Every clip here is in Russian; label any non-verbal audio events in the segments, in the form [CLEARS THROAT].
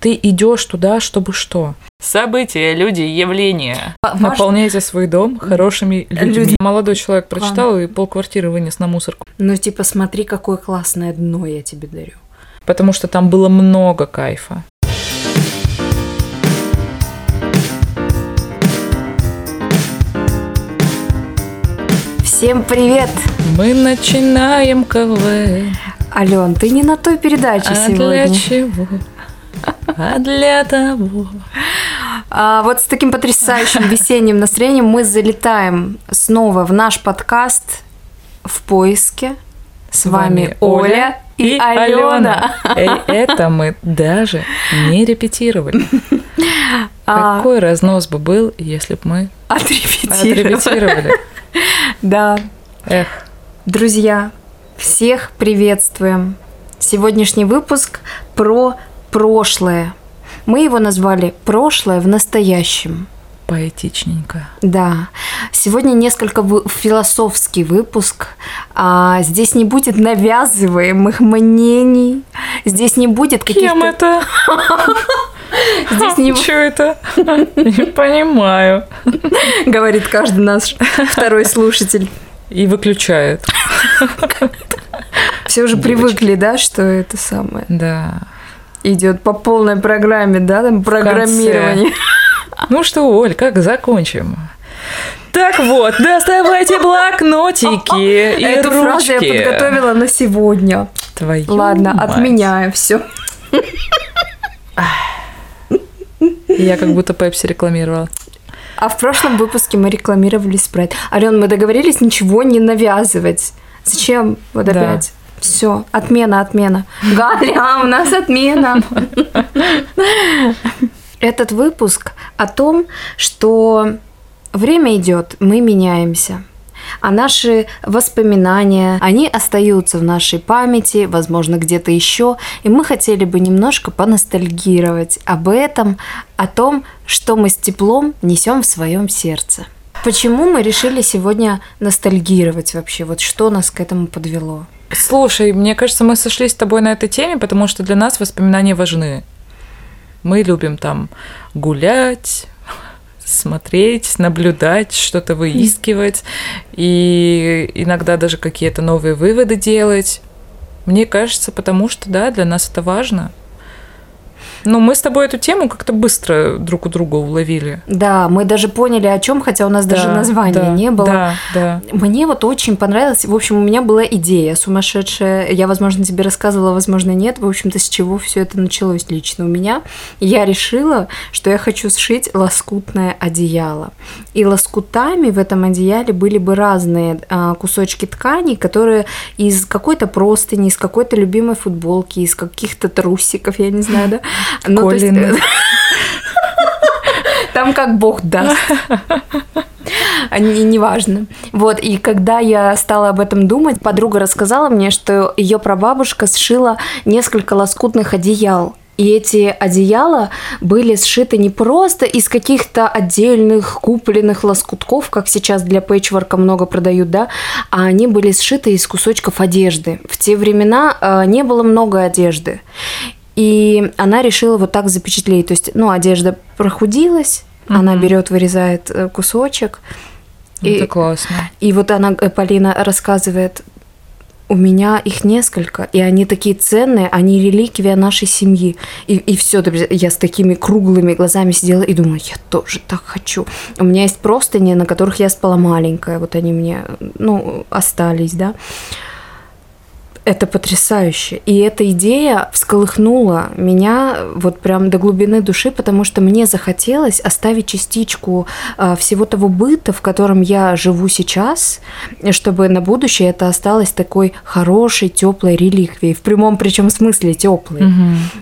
Ты идешь туда, чтобы что? События, люди, явления. Наполняйте свой дом хорошими людьми. Люди. Молодой человек прочитал и полквартиры вынес на мусорку. Ну, типа, смотри, какое классное дно я тебе дарю. Потому что там было много кайфа. Всем привет! Мы начинаем КВН. Ален, ты не на той передаче А сегодня. для чего? А для того. А вот с таким потрясающим [LAUGHS] весенним настроением мы залетаем снова в наш подкаст в поиске. С вами Оля и, Алена. [LAUGHS] Эй, это мы даже не репетировали. [LAUGHS] А, Какой разнос бы был, если бы мы Отрепетировали. отрепетировали. Да. Эх, Друзья, всех приветствуем. Сегодняшний выпуск про прошлое. Мы его назвали «Прошлое в настоящем». поэтичненько. Да, сегодня несколько вы- философский выпуск. А, здесь не будет навязываемых мнений. Здесь не будет Кем каких-то... это? [LAUGHS] Здесь не Что это? Не понимаю. говорит каждый наш второй слушатель. И выключает. Все уже привыкли, да, что это самое Да. Идет по полной программе, да, там программирование. Ну что, Оль, как закончим? Так вот, доставайте блокнотики и Эту фразу я ручки. подготовила на сегодня. Твою Ладно, мать. отменяю все. Я как будто Пепси рекламировала. А в прошлом выпуске мы рекламировали спрайт. Ален, мы договорились ничего не навязывать. Зачем вот Да. опять? Все, отмена, отмена. Галя, у нас отмена. Этот выпуск о том, что время идет, мы меняемся. А наши воспоминания, они остаются в нашей памяти, возможно, где-то еще. И мы хотели бы немножко поностальгировать об этом, о том, что мы с теплом несем в своем сердце. Почему мы решили сегодня ностальгировать вообще? Вот что нас к этому подвело? Слушай, мне кажется, мы сошлись с тобой на этой теме, потому что для нас воспоминания важны. Мы любим там гулять, смотреть, наблюдать, что-то выискивать и иногда даже какие-то новые выводы делать. Мне кажется, потому что, да, для нас это важно. Но мы с тобой эту тему как-то быстро друг у друга уловили. Да, мы даже поняли о чем, хотя у нас даже Да, названия да, не было. Да, да. Мне вот очень понравилось. В общем, у меня была идея сумасшедшая. Я, возможно, тебе рассказывала, возможно, нет. В общем-то, с чего все это началось лично у меня. Я решила, что я хочу сшить лоскутное одеяло. И лоскутами в этом одеяле были бы разные а, кусочки ткани, которые из какой-то простыни, из какой-то любимой футболки, из каких-то трусиков, я не знаю, да. Ну, то есть. [LAUGHS] Там как бог даст. А не- Неважно. Вот, и когда я стала об этом думать, подруга рассказала мне, что ее прабабушка сшила несколько лоскутных одеял. И эти одеяла были сшиты не просто из каких-то отдельных купленных лоскутков, как сейчас для пэтчворка много продают, да, а они были сшиты из кусочков одежды. В те времена э, не было много одежды. И она решила вот так запечатлеть. То есть, ну, одежда прохудилась, она берет, вырезает э, кусочек. И, Это классно. и вот она, э, Полина, рассказывает, у меня их несколько, и они такие ценные, они реликвия нашей семьи. И, и все, я с такими круглыми глазами сидела и думаю, я тоже так хочу. У меня есть простыни, на которых я спала маленькая, вот они мне, ну, остались, да. Это потрясающе. И эта идея всколыхнула меня вот прям до глубины души, потому что мне захотелось оставить частичку а, всего того быта, в котором я живу сейчас, чтобы на будущее это осталось такой хорошей, теплой реликвией. В прямом причем смысле теплой.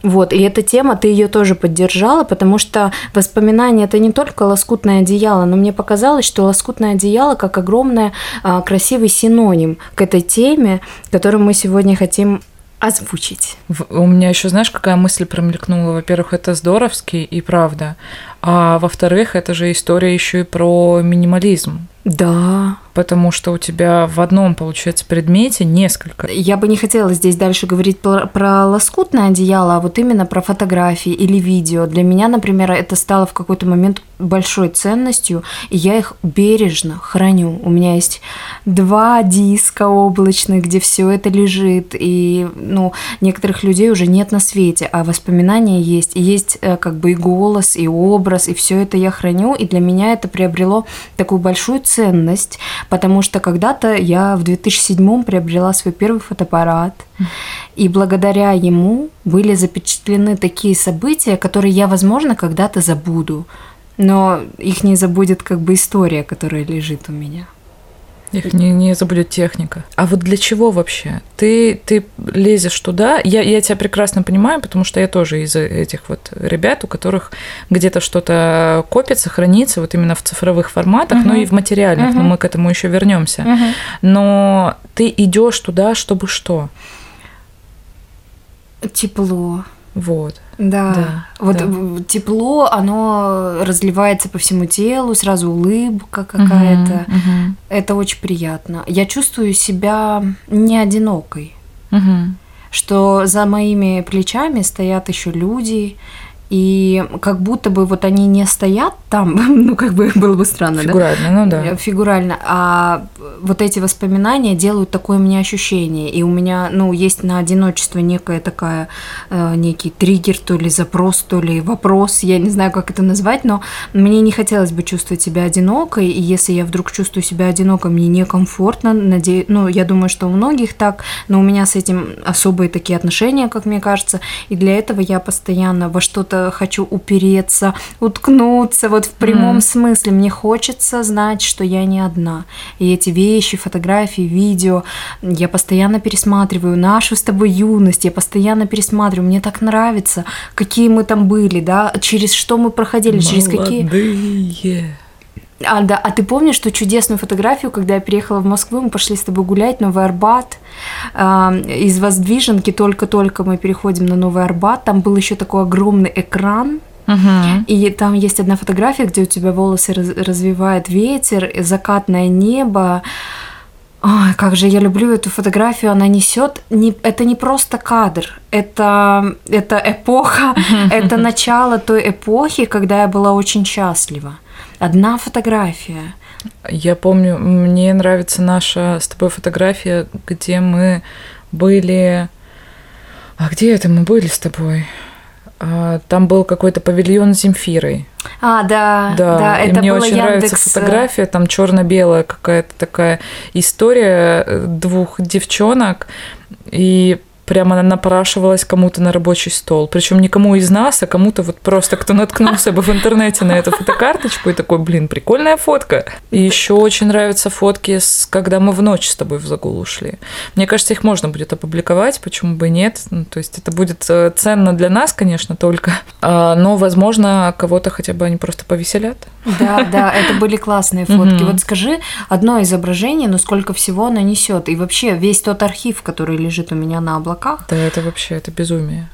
Вот. И эта тема, ты ее тоже поддержала, потому что воспоминания это не только лоскутное одеяло, но мне показалось, что лоскутное одеяло как огромное а, красивый синоним к этой теме, которую мы сегодня хотим озвучить. У меня еще, знаешь, какая мысль промелькнула? Во-первых, это здоровски и правда. А во-вторых, это же история еще и про минимализм. Да. Потому что у тебя в одном, получается, предмете несколько. Я бы не хотела здесь дальше говорить про, про лоскутное одеяло, а вот именно про фотографии или видео. Для меня, например, это стало в какой-то момент большой ценностью, и я их бережно храню. У меня есть два диска облачных, где все это лежит, и ну, некоторых людей уже нет на свете, а воспоминания есть. И есть э, как бы и голос, и образ, и все это я храню, и для меня это приобрело такую большую ценность, потому что когда-то я в 2007 приобрела свой первый фотоаппарат, и благодаря ему были запечатлены такие события, которые я, возможно, когда-то забуду, но их не забудет как бы история, которая лежит у меня. Их не, не забудет техника. А вот для чего вообще? Ты, ты лезешь туда. Я, я тебя прекрасно понимаю, потому что я тоже из этих вот ребят, у которых где-то что-то копится, хранится, вот именно в цифровых форматах, uh-huh. ну и в материальных, uh-huh. но мы к этому еще вернемся. Uh-huh. Но ты идешь туда, чтобы что? Тепло. Вот. Да. да вот да. тепло, оно разливается по всему телу, сразу улыбка какая-то. Угу, угу. Это очень приятно. Я чувствую себя не одинокой. Угу. Что за моими плечами стоят еще люди, и как будто бы вот они не стоят там, [LAUGHS] ну как бы было бы странно, Фигурально, да? ну да. Фигурально, а вот эти воспоминания делают такое мне ощущение, и у меня, ну, есть на одиночество некая такая, э, некий триггер, то ли запрос, то ли вопрос, я не знаю, как это назвать, но мне не хотелось бы чувствовать себя одинокой, и если я вдруг чувствую себя одинокой, мне некомфортно, надеюсь, ну, я думаю, что у многих так, но у меня с этим особые такие отношения, как мне кажется, и для этого я постоянно во что-то хочу упереться, уткнуться, вот в прямом mm. смысле. Мне хочется знать, что я не одна. И эти вещи, фотографии, видео, я постоянно пересматриваю нашу с тобой юность, я постоянно пересматриваю. Мне так нравится, какие мы там были, да, через что мы проходили, Молодые. через какие... А, да, а ты помнишь ту чудесную фотографию, когда я приехала в Москву, мы пошли с тобой гулять, Новый Арбат, э, из Воздвиженки только-только мы переходим на Новый Арбат, там был еще такой огромный экран, Угу. И там есть одна фотография, где у тебя волосы раз, развивает ветер, закатное небо. Ой, как же я люблю эту фотографию, она несет. Не, это не просто кадр, это, это эпоха, [LAUGHS] это начало той эпохи, когда я была очень счастлива. Одна фотография. Я помню, мне нравится наша с тобой фотография, где мы были... А где это мы были с тобой? А, там был какой-то павильон с Земфирой. А, да, да, да и это мне очень Яндекс... нравится фотография, там черно-белая какая-то такая история э, двух девчонок, и прямо она напрашивалась кому-то на рабочий стол. Причем никому из нас, а кому-то вот просто, кто наткнулся бы в интернете на эту фотокарточку и такой, блин, прикольная фотка. И еще очень нравятся фотки, с, когда мы в ночь с тобой в загул ушли. Мне кажется, их можно будет опубликовать, почему бы нет. Ну, то есть это будет э, ценно для нас, конечно, только. А, но, возможно, кого-то хотя бы они просто повеселят. Да, да, это были классные фотки. Вот скажи одно изображение, но сколько всего оно несет. И вообще весь тот архив, который лежит у меня на облаках, облаках. Да, это вообще, это безумие.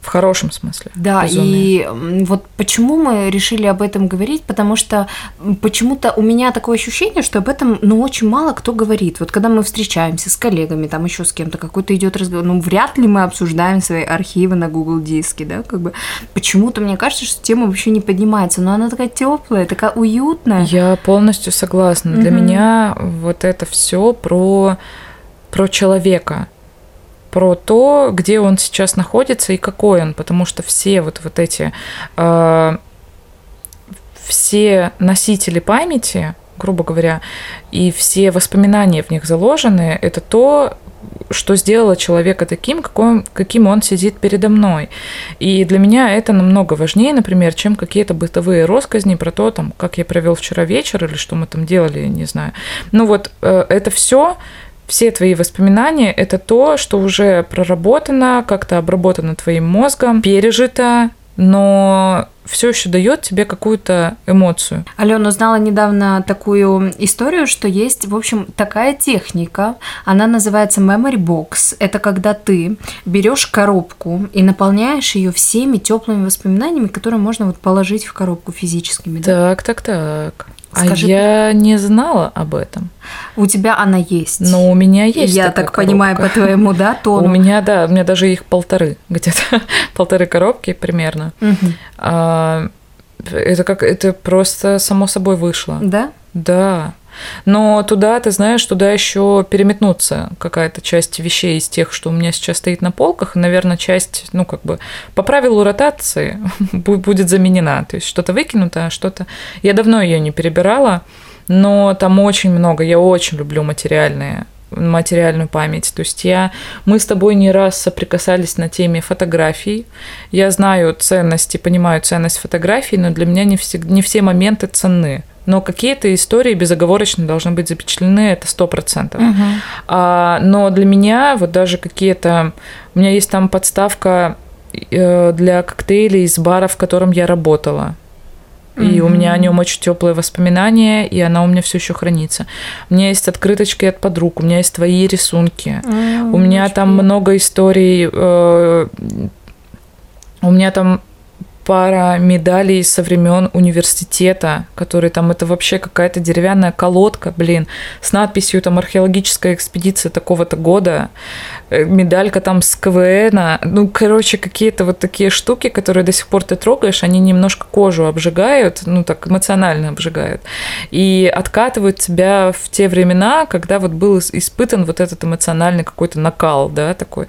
В хорошем смысле. Да, безумие. и вот почему мы решили об этом говорить, потому что почему-то у меня такое ощущение, что об этом, ну, очень мало кто говорит. Вот когда мы встречаемся с коллегами, там еще с кем-то, какой-то идет разговор, ну, вряд ли мы обсуждаем свои архивы на Google диске, да, как бы. Почему-то мне кажется, что тема вообще не поднимается, но она такая теплая, такая уютная. Я полностью согласна. Для меня вот это все про про человека про то, где он сейчас находится и какой он, потому что все вот, вот эти э, все носители памяти, грубо говоря, и все воспоминания в них заложены, это то, что сделало человека таким, какой, каким он сидит передо мной. И для меня это намного важнее, например, чем какие-то бытовые россказни про то, там, как я провел вчера вечер или что мы там делали, не знаю. Ну вот э, это все все твои воспоминания – это то, что уже проработано, как-то обработано твоим мозгом, пережито, но все еще дает тебе какую-то эмоцию. Алена узнала недавно такую историю, что есть, в общем, такая техника. Она называется memory box. Это когда ты берешь коробку и наполняешь ее всеми теплыми воспоминаниями, которые можно вот положить в коробку физическими. Да? Так, так, так. Скажи, а я не знала об этом. У тебя она есть. Но у меня есть. Я так коробка. понимаю по твоему, да, [LAUGHS] тону. У меня, да, у меня даже их полторы, [LAUGHS] где-то полторы коробки примерно. А, это как, это просто само собой вышло. Да? Да. Но туда, ты знаешь, туда еще переметнуться какая-то часть вещей из тех, что у меня сейчас стоит на полках, и, наверное, часть, ну, как бы по правилу ротации [LAUGHS] будет заменена. То есть что-то выкинуто, а что-то... Я давно ее не перебирала, но там очень много. Я очень люблю материальные материальную память. То есть я, мы с тобой не раз соприкасались на теме фотографий. Я знаю ценность и понимаю ценность фотографий, но для меня не, все, не все моменты ценны но какие-то истории безоговорочно должны быть запечатлены, это сто процентов. Угу. А, но для меня вот даже какие-то... У меня есть там подставка э, для коктейлей из бара, в котором я работала. И mm-hmm. у меня о нем очень теплые воспоминания, и она у меня все еще хранится. У меня есть открыточки от подруг, у меня есть твои рисунки. Mm-hmm. У меня там много историй. Э, у меня там пара медалей со времен университета, которые там это вообще какая-то деревянная колодка, блин, с надписью там археологическая экспедиция такого-то года, э, медалька там с КВН, ну, короче, какие-то вот такие штуки, которые до сих пор ты трогаешь, они немножко кожу обжигают, ну, так эмоционально обжигают, и откатывают тебя в те времена, когда вот был испытан вот этот эмоциональный какой-то накал, да, такой.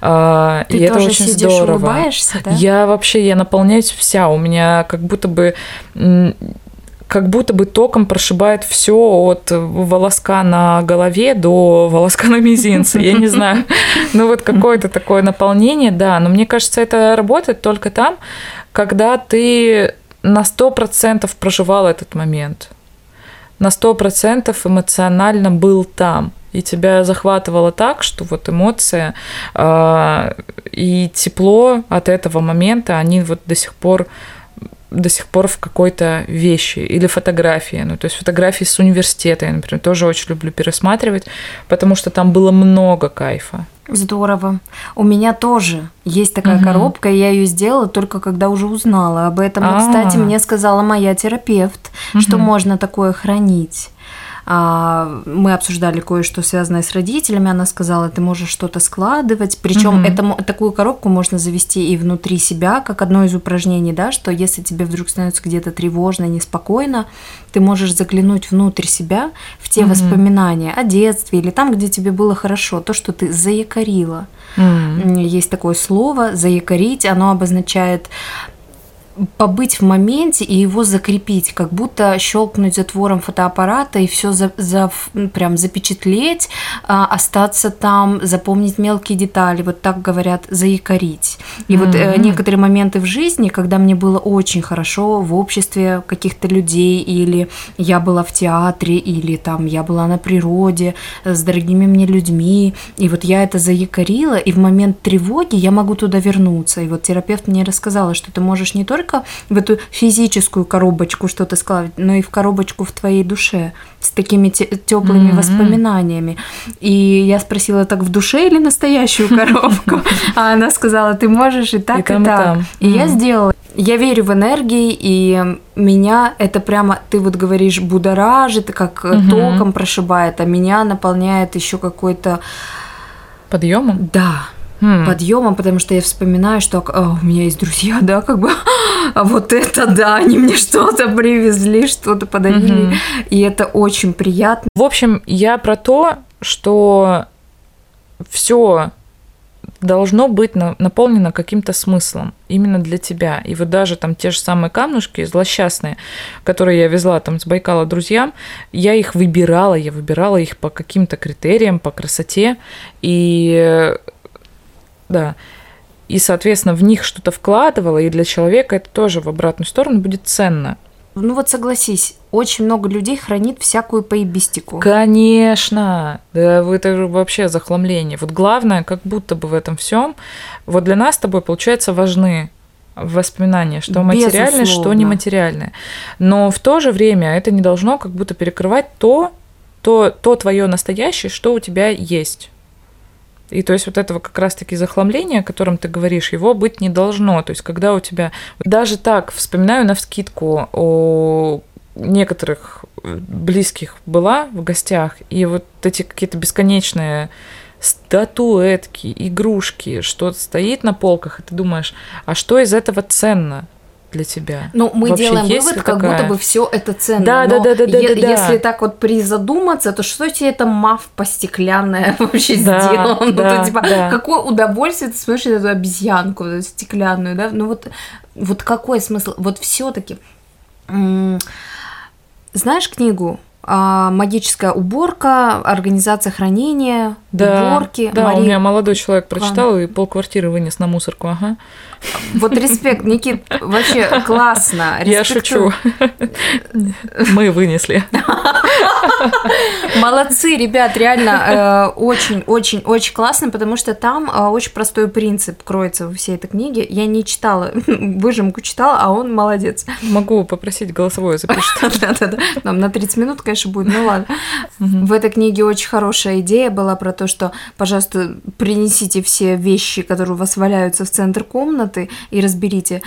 А, ты и тоже это очень сидишь, здорово. улыбаешься, да? Я вообще, я наполняю наполняюсь вся. У меня как будто бы как будто бы током прошибает все от волоска на голове до волоска на мизинце. Я не знаю. [LAUGHS] Ну вот какое-то такое наполнение, да. Но мне кажется, это работает только там, когда ты на сто процентов проживал этот момент. На сто процентов эмоционально был там и тебя захватывало так, что вот эмоция э, и тепло от этого момента, они вот до сих пор до сих пор в какой-то вещи или фотографии. Ну, то есть фотографии с университета я, например, тоже очень люблю пересматривать, потому что там было много кайфа. Здорово. У меня тоже есть такая угу. коробка, и я ее сделала только когда уже узнала об этом. А-а-а. Кстати, мне сказала моя терапевт, угу. что можно такое хранить. А, мы обсуждали кое-что связанное с родителями. Она сказала, ты можешь что-то складывать. Причем угу. это, такую коробку можно завести и внутри себя, как одно из упражнений, да, что если тебе вдруг становится где-то тревожно, неспокойно, ты можешь заглянуть внутрь себя в те угу. воспоминания о детстве или там, где тебе было хорошо, то, что ты заякорила. Угу. Есть такое слово заякорить, оно обозначает побыть в моменте и его закрепить, как будто щелкнуть затвором фотоаппарата и все за, за, прям запечатлеть, а, остаться там, запомнить мелкие детали, вот так говорят, заикарить. И mm-hmm. вот э, некоторые моменты в жизни, когда мне было очень хорошо в обществе каких-то людей, или я была в театре, или там я была на природе с дорогими мне людьми, и вот я это заикарила, и в момент тревоги я могу туда вернуться. И вот терапевт мне рассказала, что ты можешь не только только в эту физическую коробочку что-то складывать, но и в коробочку в твоей душе с такими теплыми mm-hmm. воспоминаниями. И я спросила, так в душе или настоящую [LAUGHS] коробку? А она сказала, ты можешь и так, и, так. И я сделала. Я верю в энергии, и меня это прямо, ты вот говоришь, будоражит, как током прошибает, а меня наполняет еще какой-то подъемом. Да, hmm. подъемом, потому что я вспоминаю, что а, у меня есть друзья, да, как бы, [LAUGHS] а вот это да, они мне что-то привезли, что-то подарили, mm-hmm. и это очень приятно. В общем, я про то, что все должно быть наполнено каким-то смыслом именно для тебя. И вот даже там те же самые камушки злосчастные, которые я везла там с Байкала друзьям, я их выбирала, я выбирала их по каким-то критериям, по красоте. И да. И, соответственно, в них что-то вкладывала, и для человека это тоже в обратную сторону будет ценно. Ну вот согласись, очень много людей хранит всякую поебистику. Конечно, да, это вообще захламление. Вот главное, как будто бы в этом всем, вот для нас с тобой, получается, важны воспоминания, что материальное, что нематериальное. Но в то же время это не должно как будто перекрывать то, то, то твое настоящее, что у тебя есть. И то есть вот этого как раз-таки захламления, о котором ты говоришь, его быть не должно. То есть когда у тебя... Даже так, вспоминаю на вскидку о некоторых э, близких была в гостях, и вот эти какие-то бесконечные статуэтки, игрушки, что стоит на полках, и ты думаешь, а что из этого ценно для тебя? Ну, мы Вообще делаем вывод, ли как такая? будто бы все это ценно. Да, да, да, да, да, е- да, да. Если так вот призадуматься, то что тебе это мавпа стеклянная [LAUGHS] вообще Да, сделала? Ну, да, то, типа, да. какое удовольствие ты смотришь эту обезьянку эту стеклянную, да? Ну вот, вот какой смысл? Вот все-таки знаешь книгу а, «Магическая уборка», «Организация хранения», Да, уборки. да, у Марии меня молодой человек прочитал и полквартиры вынес на мусорку, ага. Вот респект, Никит, вообще классно. Я шучу. Мы вынесли. Молодцы, ребят, реально очень-очень-очень классно, потому что там э, очень простой принцип кроется во всей этой книге. Я не читала, [LAUGHS] выжимку читала, а он молодец. Могу попросить голосовое запишет. [LAUGHS] Да-да-да, нам на 30 минут, конечно, будет, ну ладно. В этой книге очень хорошая идея была про то, что, пожалуйста, принесите все вещи, которые у вас валяются в центр комнаты, и разберите.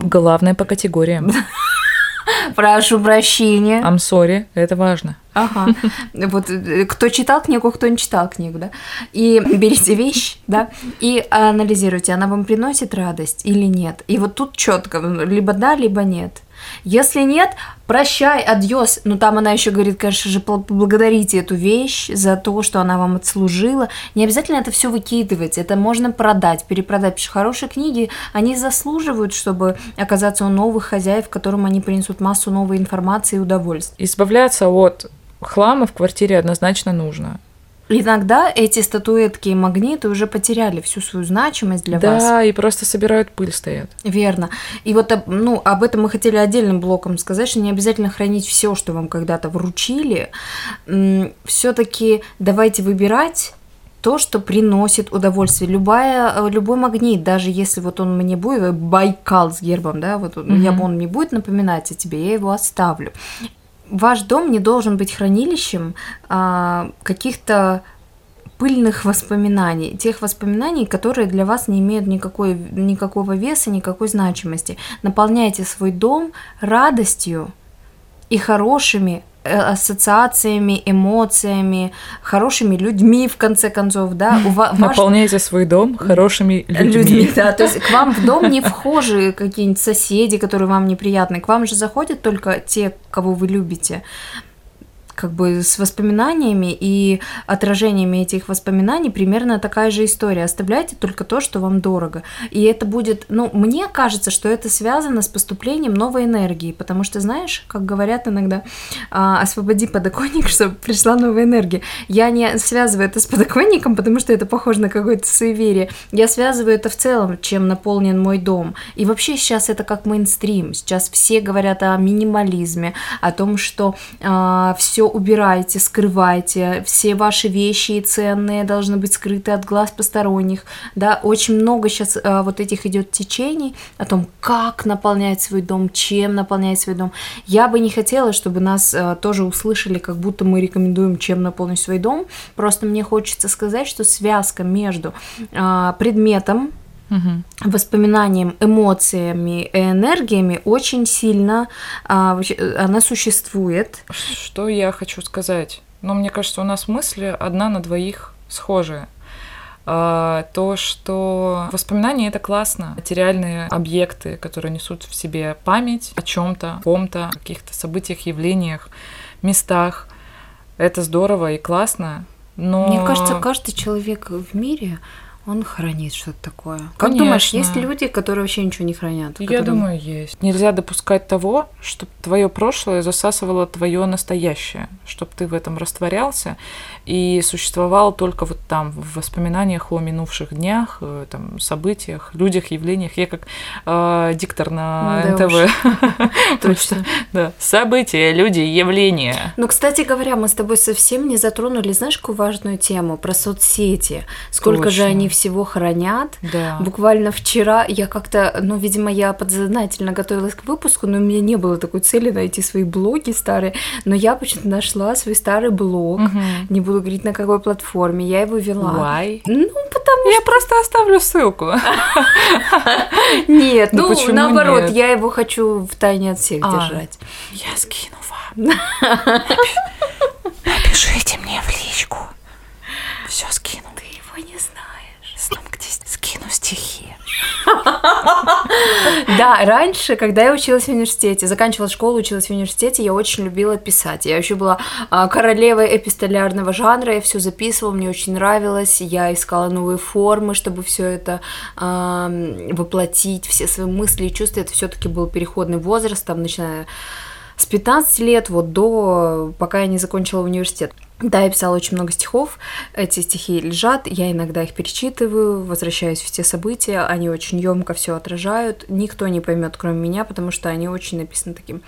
Главное по категориям. [LAUGHS] Прошу прощения. I'm sorry, это важно. Ага. Вот э, кто читал книгу, кто не читал книгу, да? И берите вещь, да, и анализируйте, она вам приносит радость или нет. И вот тут четко, либо да, либо нет. Если нет, прощай, адьос. Ну, там она еще говорит, конечно же, поблагодарите эту вещь за то, что она вам отслужила. Не обязательно это все выкидывать, это можно продать, перепродать. Потому что хорошие книги, они заслуживают, чтобы оказаться у новых хозяев, которым они принесут массу новой информации и удовольствия. Избавляться от хлама в квартире однозначно нужно. Иногда эти статуэтки и магниты уже потеряли всю свою значимость для да, вас. и просто собирают пыль, стоят. Верно. И вот об- ну, об этом мы хотели отдельным блоком сказать, что не обязательно хранить все, что вам когда-то вручили. Все-таки давайте выбирать то, что приносит удовольствие. Любая, э, любой магнит, даже если вот он мне будет, э, Байкал с гербом, да, вот он- я, Мгм. он не будет напоминать о тебе, я его оставлю. Ваш дом не должен быть хранилищем а, каких-то пыльных воспоминаний, тех воспоминаний, которые для вас не имеют никакой, никакого веса, никакой значимости. Наполняйте свой дом радостью и хорошими ассоциациями, эмоциями, хорошими людьми, в конце концов, да. У ваш Наполняйте свой дом хорошими людьми. людьми, да. То есть к вам в дом не вхожи какие-нибудь соседи, которые вам неприятны. К вам же заходят только те, кого вы любите как бы с воспоминаниями и отражениями этих воспоминаний примерно такая же история. Оставляйте только то, что вам дорого. И это будет, ну, мне кажется, что это связано с поступлением новой энергии, потому что, знаешь, как говорят иногда, а, освободи подоконник, [LAUGHS] чтобы пришла новая энергия. Я не связываю это с подоконником, потому что это похоже на какое-то суеверие. Я связываю это в целом, чем наполнен мой дом. И вообще сейчас это как мейнстрим. Сейчас все говорят о минимализме, о том, что все убирайте, скрывайте, все ваши вещи и ценные должны быть скрыты от глаз посторонних. Да, очень много сейчас вот этих идет течений о том, как наполнять свой дом, чем наполнять свой дом. Я бы не хотела, чтобы нас а, тоже услышали, как будто мы рекомендуем, чем наполнить свой дом. Просто мне хочется сказать, что связка между а, предметом, Мгм. воспоминанием, эмоциями и энергиями очень сильно а, вообще, она существует. Что я хочу сказать? Ну, мне кажется, у нас мысли одна на двоих схожие. А, То, что воспоминания это классно. Материальные объекты, которые несут в себе память о чем-то, ком-то, каких-то событиях, явлениях, местах. Это здорово и классно. Но Мне кажется, каждый человек в мире он хранит что-то такое. Как Конечно. думаешь, есть люди, которые вообще ничего не хранят? Я которые- думаю, есть. Нельзя допускать того, чтобы твое прошлое засасывало твое настоящее, чтобы ты в этом растворялся и существовал только вот там в воспоминаниях о минувших днях, э, там событиях, людях, явлениях. Я как э, диктор на Да НТВ. [LAUGHS] Точно. Да. События, люди, явления. Ну, кстати говоря, мы с тобой совсем не затронули, знаешь, какую важную тему про соцсети. Сколько же они всего хранят. Да. Буквально вчера я как-то, ну, видимо, я подсознательно готовилась к выпуску, но у меня не было такой цели найти свои блоги старые, но я почему-то нашла свой старый блог, Мгм. не буду говорить на какой платформе, я его вела. Why? Ну, потому Я просто оставлю ссылку. [LAUGHS] Нет, Ну, ну, наоборот, я его хочу в тайне от всех А. держать. Я скину вам. [LAUGHS] Напишите мне в личку. Все скину. Ты его не знаешь. Сном, где скину стихи. [LAUGHS] Да, раньше, когда я училась в университете, заканчивала школу, училась в университете, я очень любила писать. Я вообще была а, королевой эпистолярного жанра, я все записывала, мне очень нравилось, я искала новые формы, чтобы все это а, воплотить, все свои мысли и чувства. Это все-таки был переходный возраст, там, начиная с 15 лет вот до, пока я не закончила университет. Да, я писала очень много стихов, эти стихи лежат, я иногда их перечитываю, возвращаюсь в те события, они очень емко все отражают, никто не поймет, кроме меня, потому что они очень написаны таким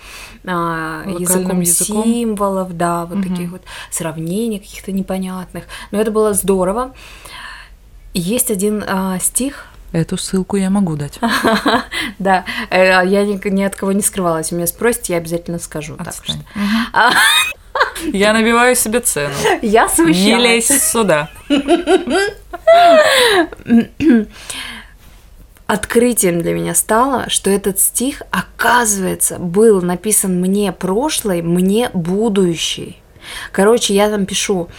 а, языком, языком? символов, да, вот Мгм. таких вот сравнений каких-то непонятных. Но это было здорово. Есть один а, стих, Эту ссылку я могу дать. [LAUGHS] да, э, я ни, от кого не скрывалась, у меня спросите, я обязательно скажу. Я набиваю себе цену. [LAUGHS] я Не смущалась. лезь сюда. [LAUGHS] Открытием для меня стало, что этот стих, оказывается, был написан мне прошлой, мне будущей. Короче, я там пишу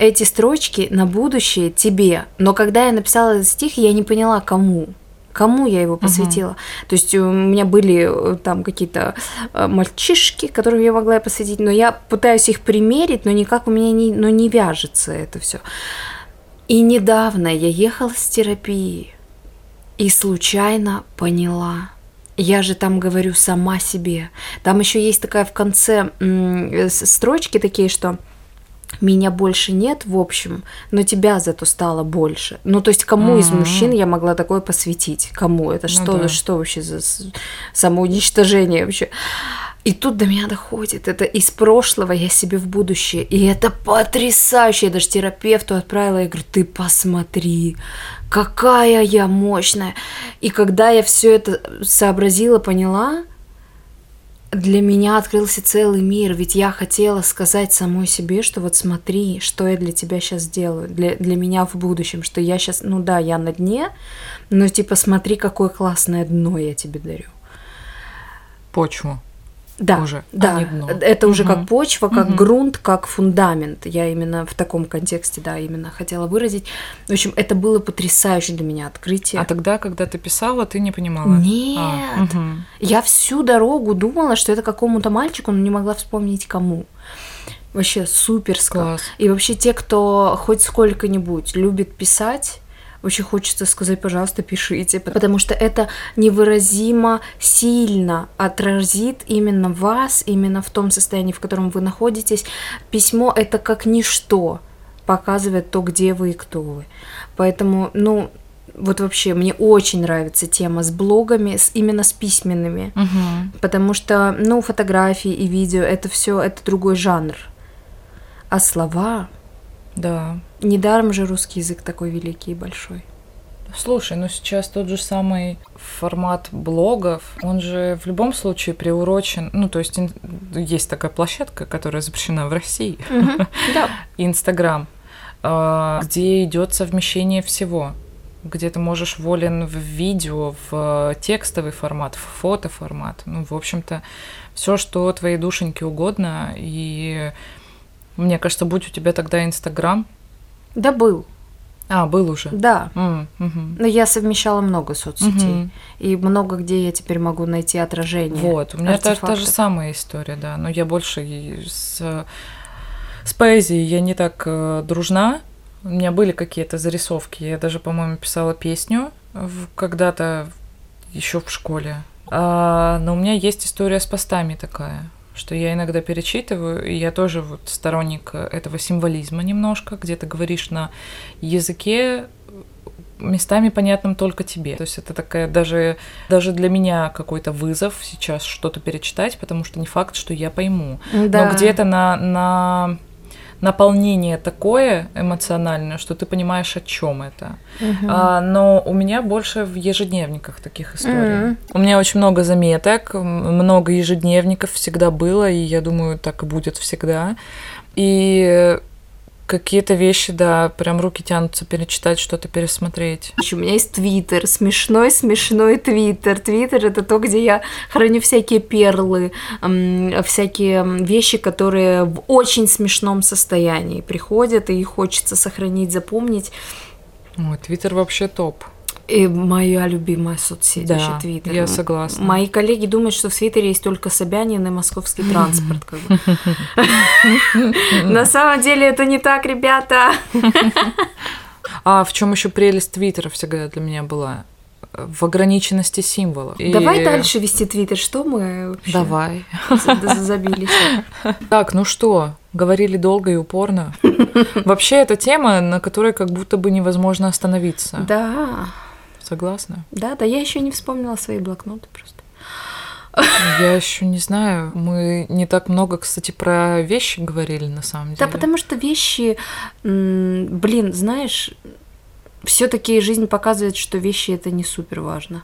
эти строчки на будущее тебе, но когда я написала этот стих, я не поняла, кому. Кому я его посвятила? То есть у меня были э, там какие-то э, мальчишки, которым я могла посвятить, но я пытаюсь их примерить, но никак у меня не, но не вяжется это все. И недавно я ехала с терапии и случайно поняла. Я же там говорю сама себе. Там еще есть такая в конце э, строчки такие, что меня больше нет, в общем, но тебя зато стало больше. Ну, то есть, кому из Мгм. мужчин я могла такое посвятить? Кому? Это Ну что, да. что вообще за самоуничтожение вообще? И тут до меня доходит, это из прошлого я себе в будущее. И это потрясающе. Я даже терапевту отправила, я говорю, ты посмотри, какая я мощная. И когда я все это сообразила, поняла, для меня открылся целый мир, ведь я хотела сказать самой себе, что вот смотри, что я для тебя сейчас делаю, для, для меня в будущем, что я сейчас, ну да, я на дне, но типа смотри, какое классное дно я тебе дарю. Почву. Да, Уже, а да, не дно. это уже Мгм. как почва, как Мгм. грунт, как фундамент. Я именно в таком контексте, да, именно хотела выразить. В общем, это было потрясающе для меня открытие. А тогда, когда ты писала, ты не понимала? Нет. А, мгм. Я всю дорогу думала, что это какому-то мальчику, но не могла вспомнить кому. Вообще суперско. Класс. И вообще те, кто хоть сколько-нибудь любит писать, очень хочется сказать, пожалуйста, пишите, потому что это невыразимо сильно отразит именно вас, именно в том состоянии, в котором вы находитесь. Письмо это как ничто показывает то, где вы и кто вы. Поэтому, ну, вот вообще мне очень нравится тема с блогами, с, именно с письменными, Мгм. потому что, ну, фотографии и видео это все это другой жанр, а слова Да. недаром же русский язык такой великий и большой. Слушай, ну сейчас тот же самый формат блогов, он же в любом случае приурочен, ну то есть ин- есть такая площадка, которая запрещена в России, [LAUGHS] Да. Инстаграм, а, где идет совмещение всего, где ты можешь волен в видео, в текстовый формат, в фотоформат, ну в общем-то все, что твоей душеньке угодно, и мне кажется, будь у тебя тогда Инстаграм, Да был, а был уже. да. М, мгм. Но я совмещала много соцсетей. Мгм. И много где я теперь могу найти отражение. Вот, у меня та, та же самая история, да. Но я больше с, с поэзией я не так э, дружна. У меня были какие-то зарисовки. Я даже, по-моему, писала песню в- когда-то еще в школе. А, но у меня есть история с постами такая, что я иногда перечитываю, и я тоже вот сторонник этого символизма немножко, где ты говоришь на языке местами понятным только тебе. То есть это такая даже, даже для меня какой-то вызов сейчас что-то перечитать, потому что не факт, что я пойму. Да. Но где-то на, на, наполнение такое эмоциональное, что ты понимаешь, о чем это. Мгм. А, но у меня больше в ежедневниках таких историй. Мгм. У меня очень много заметок, много ежедневников всегда было, и я думаю, так и будет всегда. И какие-то вещи, да, прям руки тянутся перечитать, что-то пересмотреть. У меня есть твиттер, смешной, смешной твиттер. Твиттер это то, где я храню всякие перлы, всякие вещи, которые в очень смешном состоянии приходят, и хочется сохранить, запомнить. Ой, Твиттер вообще топ. И моя любимая соцсеть Да, еще Твиттер. я согласна. Мои коллеги думают, что в Твиттере есть только Собянин и московский [LAUGHS] транспорт. [LAUGHS] На самом деле это не так, ребята. [LAUGHS] А в чем еще прелесть Твиттера всегда для меня была? В ограниченности символов. И- Давай дальше вести Твиттер. Что мы вообще Давай. за- забились? Так, ну что, говорили долго и упорно. Вообще, это тема, на которой как будто бы невозможно остановиться. Да, Согласна? да, да. Я еще не вспомнила свои блокноты просто. Я еще не знаю. Мы не так много, кстати, про вещи говорили на самом деле. Да, потому что вещи, блин, знаешь, все-таки жизнь показывает, что вещи это не супер важно.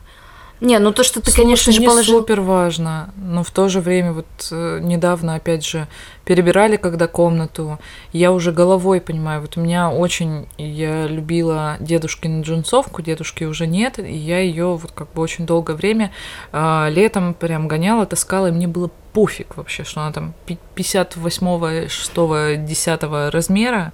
Не, ну то, что ты, Слушай, конечно же, положил. супер важно, но в то же время вот э, недавно, опять же, перебирали когда комнату, я уже головой понимаю, вот у меня очень, я любила дедушкину джинсовку, дедушки уже нет, и я ее вот как бы очень долгое время а, летом прям гоняла, таскала, и мне было пофиг вообще, что она там пи- 58 6 10 размера,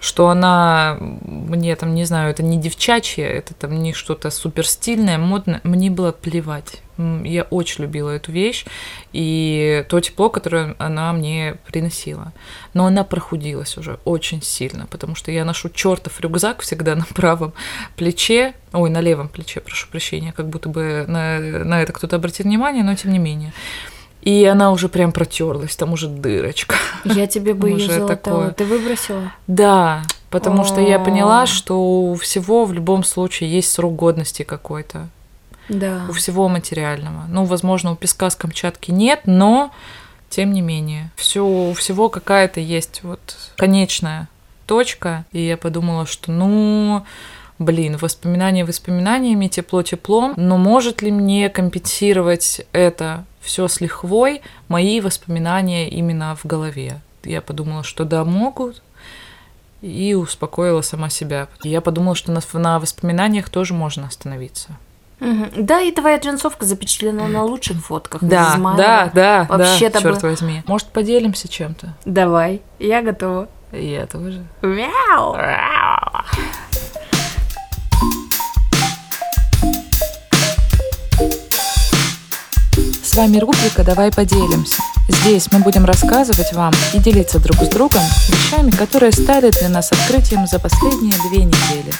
что она мне там, не знаю, это не девчачье, это там не что-то супер стильное, модное, мне было плевать. Я очень любила эту вещь и то тепло, которое она мне приносила. Но она прохудилась уже очень сильно, потому что я ношу чертов рюкзак всегда на правом плече, ой, на левом плече, прошу прощения, как будто бы на, на это кто-то обратит внимание, но тем не менее. И она уже прям протерлась, там уже дырочка. Я тебе бы [LAUGHS] ее золотала. такое. Ты выбросила? Да, потому что я поняла, что у всего в любом случае есть срок годности какой-то. Да. У всего материального. Ну, возможно, у песка с Камчатки нет, но тем не менее. Все, у всего какая-то есть вот конечная точка. И я подумала, что ну, блин, воспоминания воспоминаниями, тепло теплом, но может ли мне компенсировать это все с лихвой мои воспоминания именно в голове? Я подумала, что да, могут, и успокоила сама себя. Я подумала, что на, на воспоминаниях тоже можно остановиться. Мгм. Да, и твоя джинсовка запечатлена на лучших фотках. Да, Измайлова. да, да, Вообще-то да, черт бы- возьми. Может, поделимся чем-то? Давай, я готова. И я тоже. Мяу. С вами рубрика «Давай поделимся». Здесь мы будем рассказывать вам и делиться друг с другом вещами, которые стали для нас открытием за последние две недели.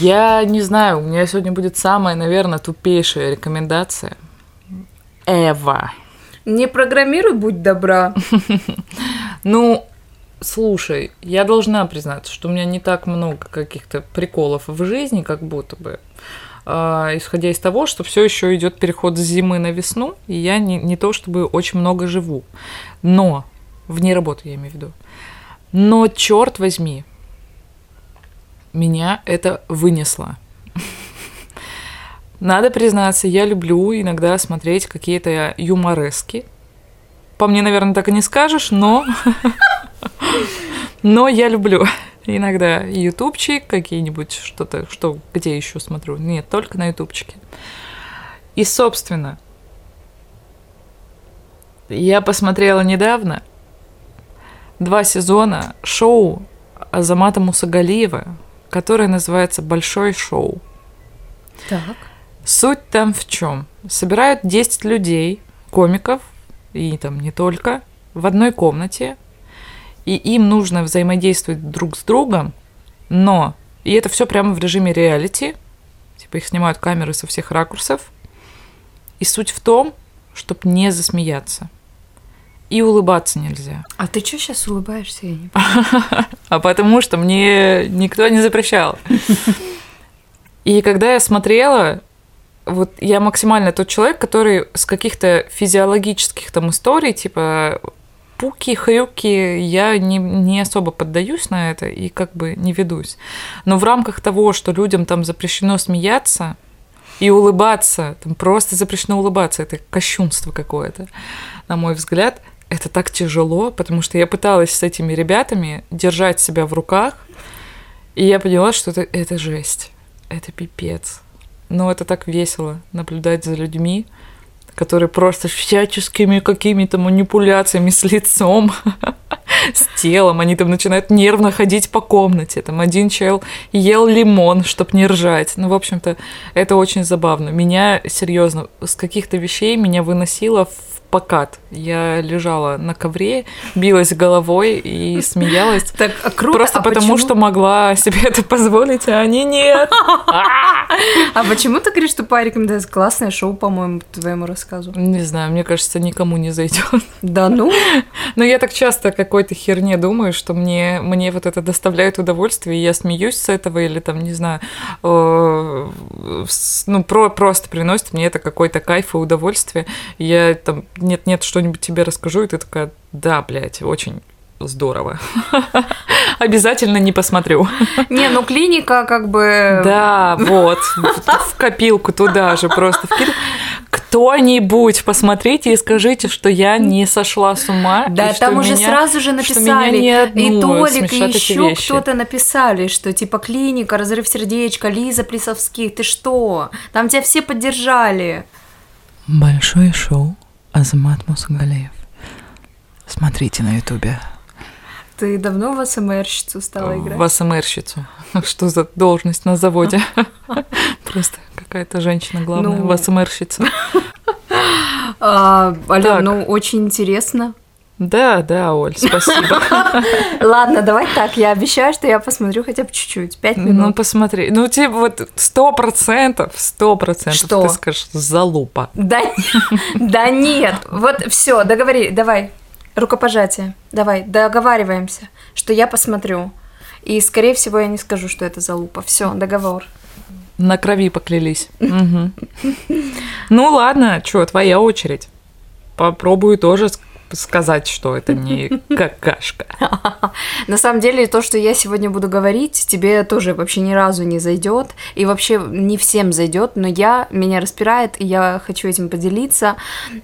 Я не знаю, у меня сегодня будет самая, наверное, тупейшая рекомендация. Эва. Не программируй, будь добра. [LAUGHS] Ну, слушай, я должна признаться, что у меня не так много каких-то приколов в жизни, как будто бы. А, исходя из того, что все еще идет переход с зимы на весну, и я не, не то чтобы очень много живу. Но, вне работы я имею в виду. Но, черт возьми, меня это вынесло. [LAUGHS] Надо признаться, я люблю иногда смотреть какие-то юморески. По мне, наверное, так и не скажешь, но... [LAUGHS] Но я люблю иногда ютубчик, какие-нибудь что-то, что, где еще смотрю. Нет, только на ютубчике. И, собственно, я посмотрела недавно два сезона шоу Азамата Мусагалиева, которое называется «Большое шоу». Так. Суть там в чем? Собирают 10 людей, комиков, и там не только, в одной комнате, и им нужно взаимодействовать друг с другом, но, и это все прямо в режиме реалити, типа их снимают камеры со всех ракурсов, и суть в том, чтобы не засмеяться. И улыбаться нельзя. А ты что сейчас улыбаешься? Я не. [LAUGHS] А потому что мне никто не запрещал. [LAUGHS] И когда я смотрела, вот я максимально тот человек, который с каких-то физиологических там историй, типа пуки, хрюки, я не, не особо поддаюсь на это и как бы не ведусь. Но в рамках того, что людям там запрещено смеяться и улыбаться, там просто запрещено улыбаться, это кощунство какое-то, на мой взгляд, это так тяжело, потому что я пыталась с этими ребятами держать себя в руках, и я поняла, что это, это жесть, это пипец. Но это так весело наблюдать за людьми, которые просто всяческими какими-то манипуляциями с лицом, [LAUGHS] с телом, они там начинают нервно ходить по комнате. Там один чел ел лимон, чтобы не ржать. Ну, в общем-то, это очень забавно. Меня, серьезно, с каких-то вещей меня выносило в покат. Я лежала на ковре, билась головой и смеялась. [LAUGHS] Так а круто. Просто а потому, почему? что могла себе это позволить, а они нет. [LAUGHS] А почему ты говоришь, что по рекомендации классное шоу, по-моему, по твоему рассказу? Не знаю, мне кажется, никому не зайдет. [LAUGHS] Да ну? Но я так часто какой-то херне думаю, что мне, мне вот это доставляет удовольствие, и я смеюсь с этого, или там, не знаю, э, ну, про, просто приносит мне это какой-то кайф и удовольствие. Я там, нет-нет, что-нибудь тебе расскажу, и ты такая, да, блядь, очень здорово. [LAUGHS] Обязательно не посмотрю. Не, ну клиника как бы... Да, [LAUGHS] вот, в копилку туда же просто вкидываю. Кто-нибудь посмотрите и скажите, что я не сошла с ума. Да, там уже меня- сразу же меня написали. и Толик, и еще кто-то написали, что типа клиника, разрыв сердечка, Лиза Плесовских, ты что? Там тебя все поддержали. Большое шоу Азамат Мусагалеев. Смотрите на ютубе. Ты давно в СМРщицу стала играть? В АСМРщицу. [LAUGHS] Что за должность на заводе? [LAUGHS] Просто какая-то женщина главная Ну. в АСМРщице. [LAUGHS] А, Алён, Так. ну очень интересно. Да, да, Оль, спасибо. [LAUGHS] Ладно, давай так, я обещаю, что я посмотрю хотя бы чуть-чуть, пять Ну, минут. посмотри. Ну, типа, вот сто процентов, сто процентов ты скажешь залупа. Да, [LAUGHS] да нет, вот все, договори, давай, рукопожатие, давай, договариваемся, что я посмотрю. И, скорее всего, я не скажу, что это за лупа. Все, договор. На крови поклялись. [LAUGHS] Ну ладно, что, твоя очередь. Попробую тоже сказать, что это не [LAUGHS] какашка. На самом деле, то, что я сегодня буду говорить, тебе тоже вообще ни разу не зайдет. И вообще не всем зайдет, но я, меня распирает, и я хочу этим поделиться.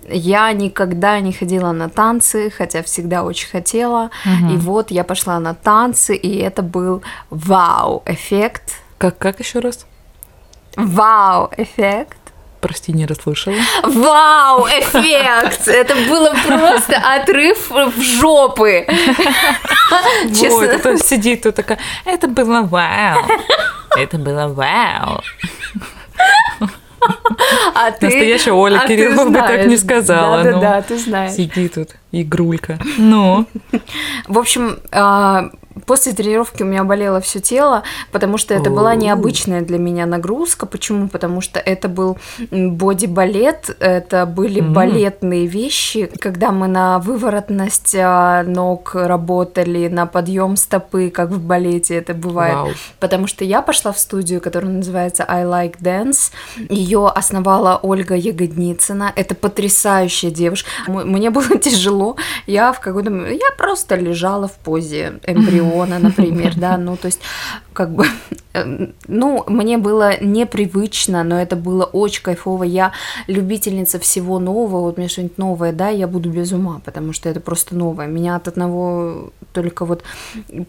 Я никогда не ходила на танцы, хотя всегда очень хотела. И вот я пошла на танцы, и это был вау-эффект. Как, как еще раз? Вау-эффект. Прости, не расслышала. Вау-эффект! Это было просто отрыв в жопы. Честно. это сидит тут такая, это было вау. Это было вау. А ты, Настоящая Оля а Кириллова бы так не сказала, Да, да, да, ты знаешь. Сиди тут, игрулька. Ну, В общем, а, после тренировки у меня болело все тело, потому что это была необычная для меня нагрузка. Почему? Потому что это был боди-балет, это были М. балетные вещи, когда мы на выворотность а, ног работали, на подъем стопы, как в балете это бывает. вау. Потому что я пошла в студию, которая называется I Like Dance. Ее основала Ольга Ягодницына. Это потрясающая девушка. Мне было [LAUGHS] тяжело. Я в какой-то момент... Я просто лежала в позе эмбриона, [LAUGHS] например, да. Ну, то есть, как бы... [LAUGHS] э, Ну, мне было непривычно, но это было очень кайфово. Я любительница всего нового. Вот мне что-нибудь новое, да, я буду без ума, потому что это просто новое. Меня от одного только вот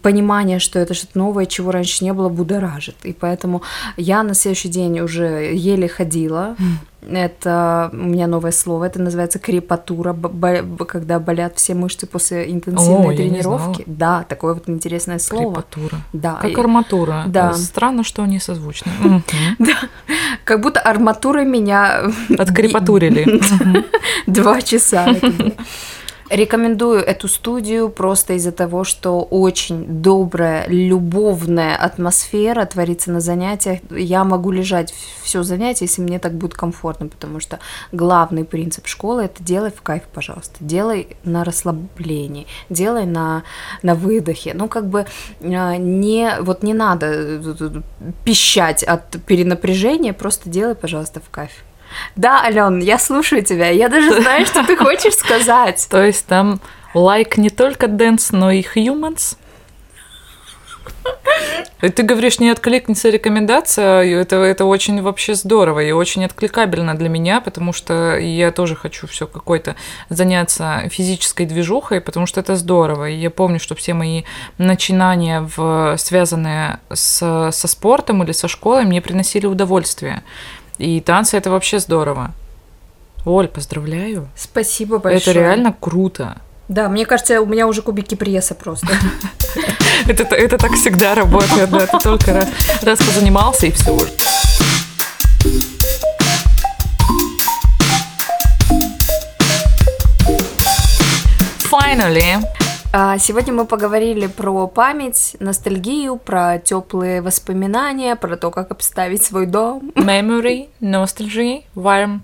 понимание, что это что-то новое, чего раньше не было, будоражит. И поэтому я на следующий день уже еле ходила. Это у меня новое слово, это называется крепатура, бо- когда болят все мышцы после интенсивной О, тренировки. Да, такое вот интересное слово. Крепатура. Да, Как арматура. Да. Странно, что они созвучны. Мгм. [LAUGHS] как будто арматура меня Открепатурили. [LAUGHS] Два часа. [LAUGHS] Рекомендую эту студию просто из-за того, что очень добрая, любовная атмосфера творится на занятиях. Я могу лежать все занятие, если мне так будет комфортно, потому что главный принцип школы это делай в кайф, пожалуйста. Делай на расслаблении, делай на, на выдохе. Ну, как бы а, не, вот не надо э, пищать от перенапряжения, просто делай, пожалуйста, в кайф. Да, Ален, я слушаю тебя. Я даже знаю, что ты хочешь сказать. То есть там лайк не только dance, но и humans? И ты говоришь, не откликнется рекомендация, это, это очень вообще здорово и очень откликабельно для меня, потому что я тоже хочу все какой-то заняться физической движухой, потому что это здорово. И я помню, что все мои начинания, в, связанные с, со спортом или со школой, мне приносили удовольствие. И танцы это вообще здорово. Оль, поздравляю. Спасибо большое. Это реально круто. Да, мне кажется, у меня уже кубики пресса просто. [LAUGHS] это, это так всегда работает, да. Ты только раз, раз позанимался и все уже. Finally, сегодня мы поговорили про память, ностальгию, про теплые воспоминания, про то, как обставить свой дом. Memory, nostalgia, warm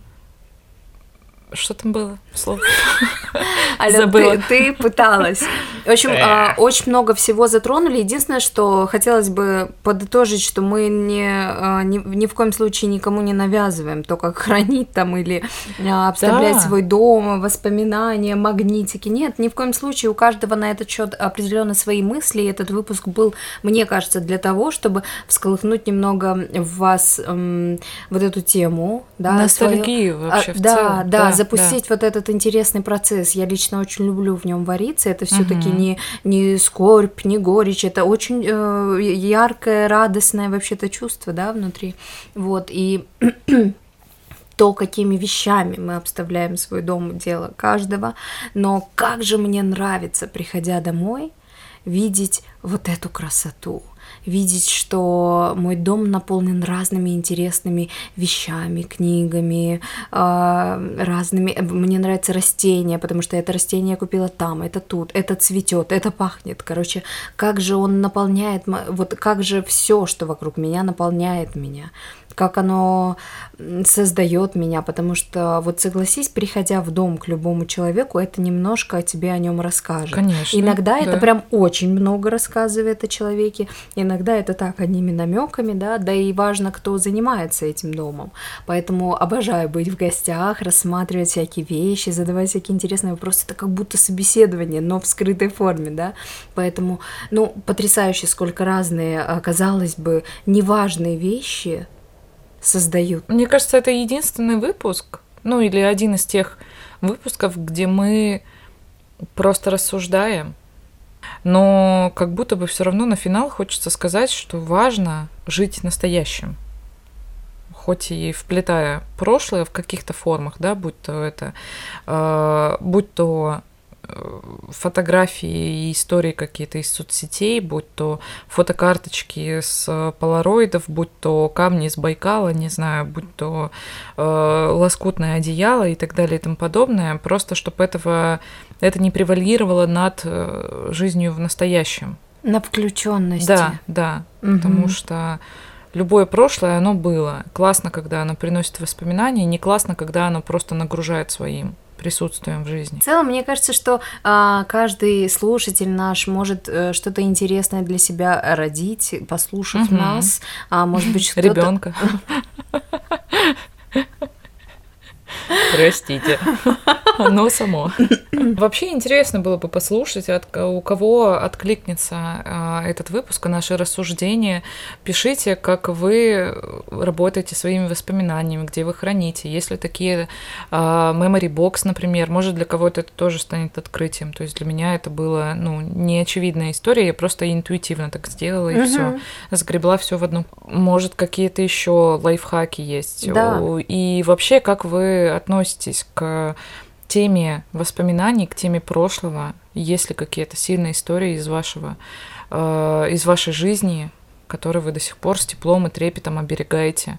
что там было? Слово. [LAUGHS] Аля, Забыла. Ты, ты пыталась. В общем, а, очень много всего затронули. Единственное, что хотелось бы подытожить, что мы не, а, ни, ни в коем случае никому не навязываем то, как хранить там или а, обставлять да. свой дом, воспоминания, магнитики. Нет, ни в коем случае. У каждого на этот счет определенно свои мысли. И этот выпуск был, мне кажется, для того, чтобы всколыхнуть немного в вас эм, вот эту тему. Да, Ностальгию свою... вообще а, в да, целом. Да, да, запустить да. вот этот интересный процесс. Я лично очень люблю в нем вариться. Это все-таки угу. не, не скорбь, не горечь. Это очень э, яркое, радостное вообще-то чувство, да, внутри. Вот, и [CLEARS THROAT] то, какими вещами мы обставляем свой дом, дело каждого. Но как же мне нравится, приходя домой, видеть вот эту красоту – видеть, что мой дом наполнен разными интересными вещами, книгами, а, разными. Мне нравятся растения, потому что это растение я купила там, это тут, это цветет, это пахнет. Короче, как же он наполняет, вот как же все, что вокруг меня, наполняет меня как оно создает меня, потому что вот согласись, приходя в дом к любому человеку, это немножко о тебе о нем расскажет. Конечно. Иногда да. это прям очень много рассказывает о человеке, иногда это так одними намеками, да, да и важно, кто занимается этим домом. Поэтому обожаю быть в гостях, рассматривать всякие вещи, задавать всякие интересные вопросы. Это как будто собеседование, но в скрытой форме, да. Поэтому, ну, потрясающе, сколько разные, а, казалось бы, неважные вещи создают. Мне кажется, это единственный выпуск, ну или один из тех выпусков, где мы просто рассуждаем. Но как будто бы все равно на финал хочется сказать, что важно жить настоящим. Хоть и вплетая прошлое в каких-то формах, да, будь то это, э, будь то фотографии и истории какие-то из соцсетей, будь то фотокарточки с полароидов, будь то камни из Байкала, не знаю, будь то э, лоскутное одеяло и так далее и тому подобное, просто чтобы этого, это не превалировало над э, жизнью в настоящем. На включенности. Да, да, угу. потому что любое прошлое, оно было. Классно, когда оно приносит воспоминания, не классно, когда оно просто нагружает своим присутствуем в жизни. В целом, мне кажется, что а, каждый слушатель наш может а, что-то интересное для себя родить, послушав угу. нас, а может быть что-то... Ребенка. [LAUGHS] Простите. Оно само. Вообще интересно было бы послушать, от, у кого откликнется а, этот выпуск, наше рассуждение. Пишите, как вы работаете своими воспоминаниями, где вы храните. Если такие а, memory box, например, может для кого-то это тоже станет открытием. То есть для меня это было ну, неочевидная история, я просто интуитивно так сделала и угу. все. Сгребла все в одну. Может, какие-то еще лайфхаки есть. Да. И вообще, как вы относитесь к теме воспоминаний, к теме прошлого, есть ли какие-то сильные истории из вашего, э, из вашей жизни, которые вы до сих пор с теплом и трепетом оберегаете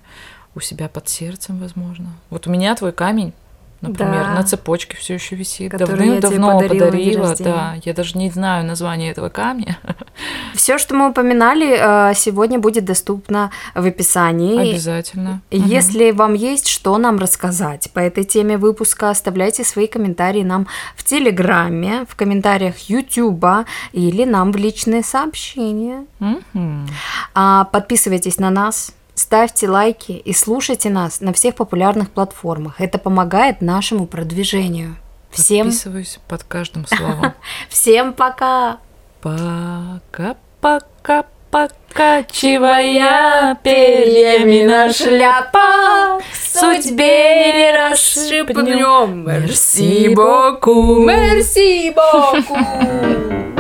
у себя под сердцем, возможно. Вот у меня твой камень например, Да. на цепочке все еще висит. Давным-давно подарила подарила, да. Я даже не знаю название этого камня. [LAUGHS] Все, что мы упоминали, э, сегодня будет доступно в описании. Обязательно. Если вам есть что нам рассказать по этой теме выпуска, оставляйте свои комментарии нам в Телеграме, в комментариях Ютуба или нам в личные сообщения. А подписывайтесь на нас, ставьте лайки и слушайте нас на всех популярных платформах. Это помогает нашему продвижению. Всем, Подписываюсь под каждым словом. [LAUGHS] всем пока! Пока-пока, покачивая перьями на шляпах, судьбе не расшибнем. Мерси боку. Мерси боку! [LAUGHS]